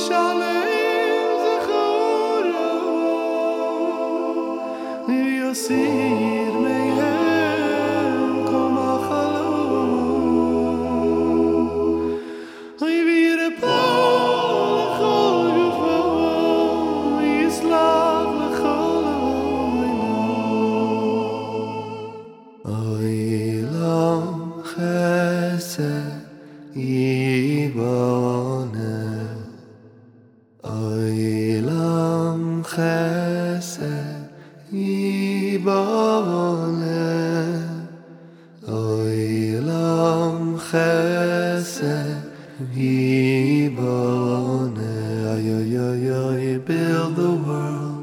משלם זכורו יוסיר מהם קום החלום ריביר פול לכל גופו יסלח לכל Oilam chesed yibole Oilam chesed yibole Ay, ay, ay, ay, build the world,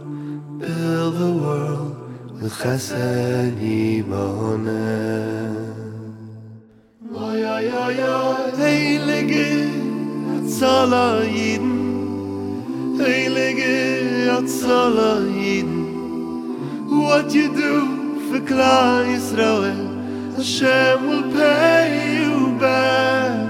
build the world With chesed yibole Oy, ay, ay, ay, heilige Zala yidin What you do for Klal Yisrael, Hashem will pay you back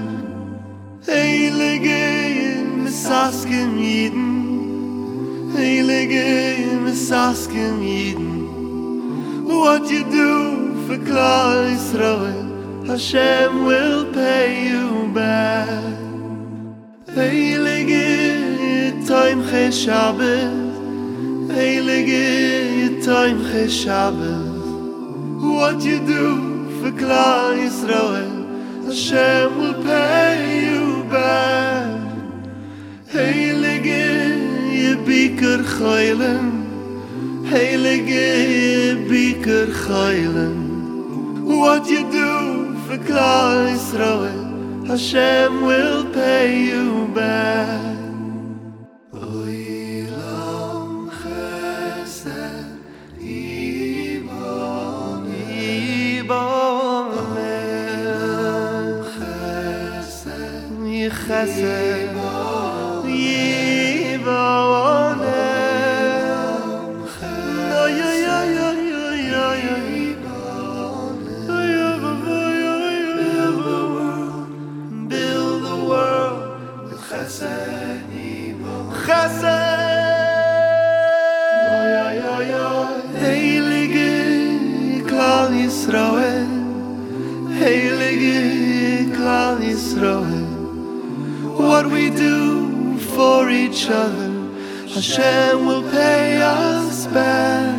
Heilige in Misaskim Yidden Heilige in Misaskim Yidden What you do for Klal Yisrael, Hashem will pay you back Heilige Tomchei Shabbos Heilige Time Cheshavet What you do for Klai Yisroel Hashem will pay you back. Heilige Biker Choylen Heilige Biker Choylen What you do for Klai Yisroel Hashem will pay you کسه دیوانه Build the world. With chesed. what we do for each other, Hashem will pay us back.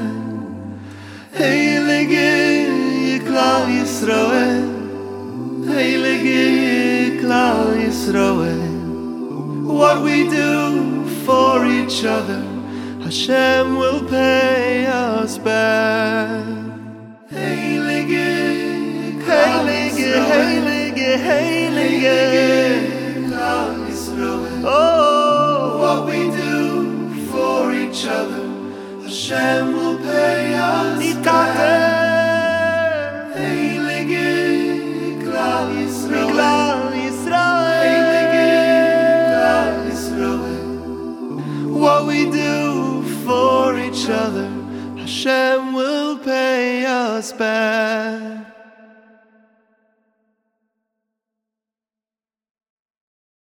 Heilige Klal Yisroel, Heilige Klal Yisroel, what we do for each other, Hashem will pay us back. Heilige, Heilige, Heilige, Heilige. Hashem will pay us back. Heilige Klal Yisroel. Klal Yisroel. Heilige Klal Yisroel. What we do for each other, Hashem will pay us back.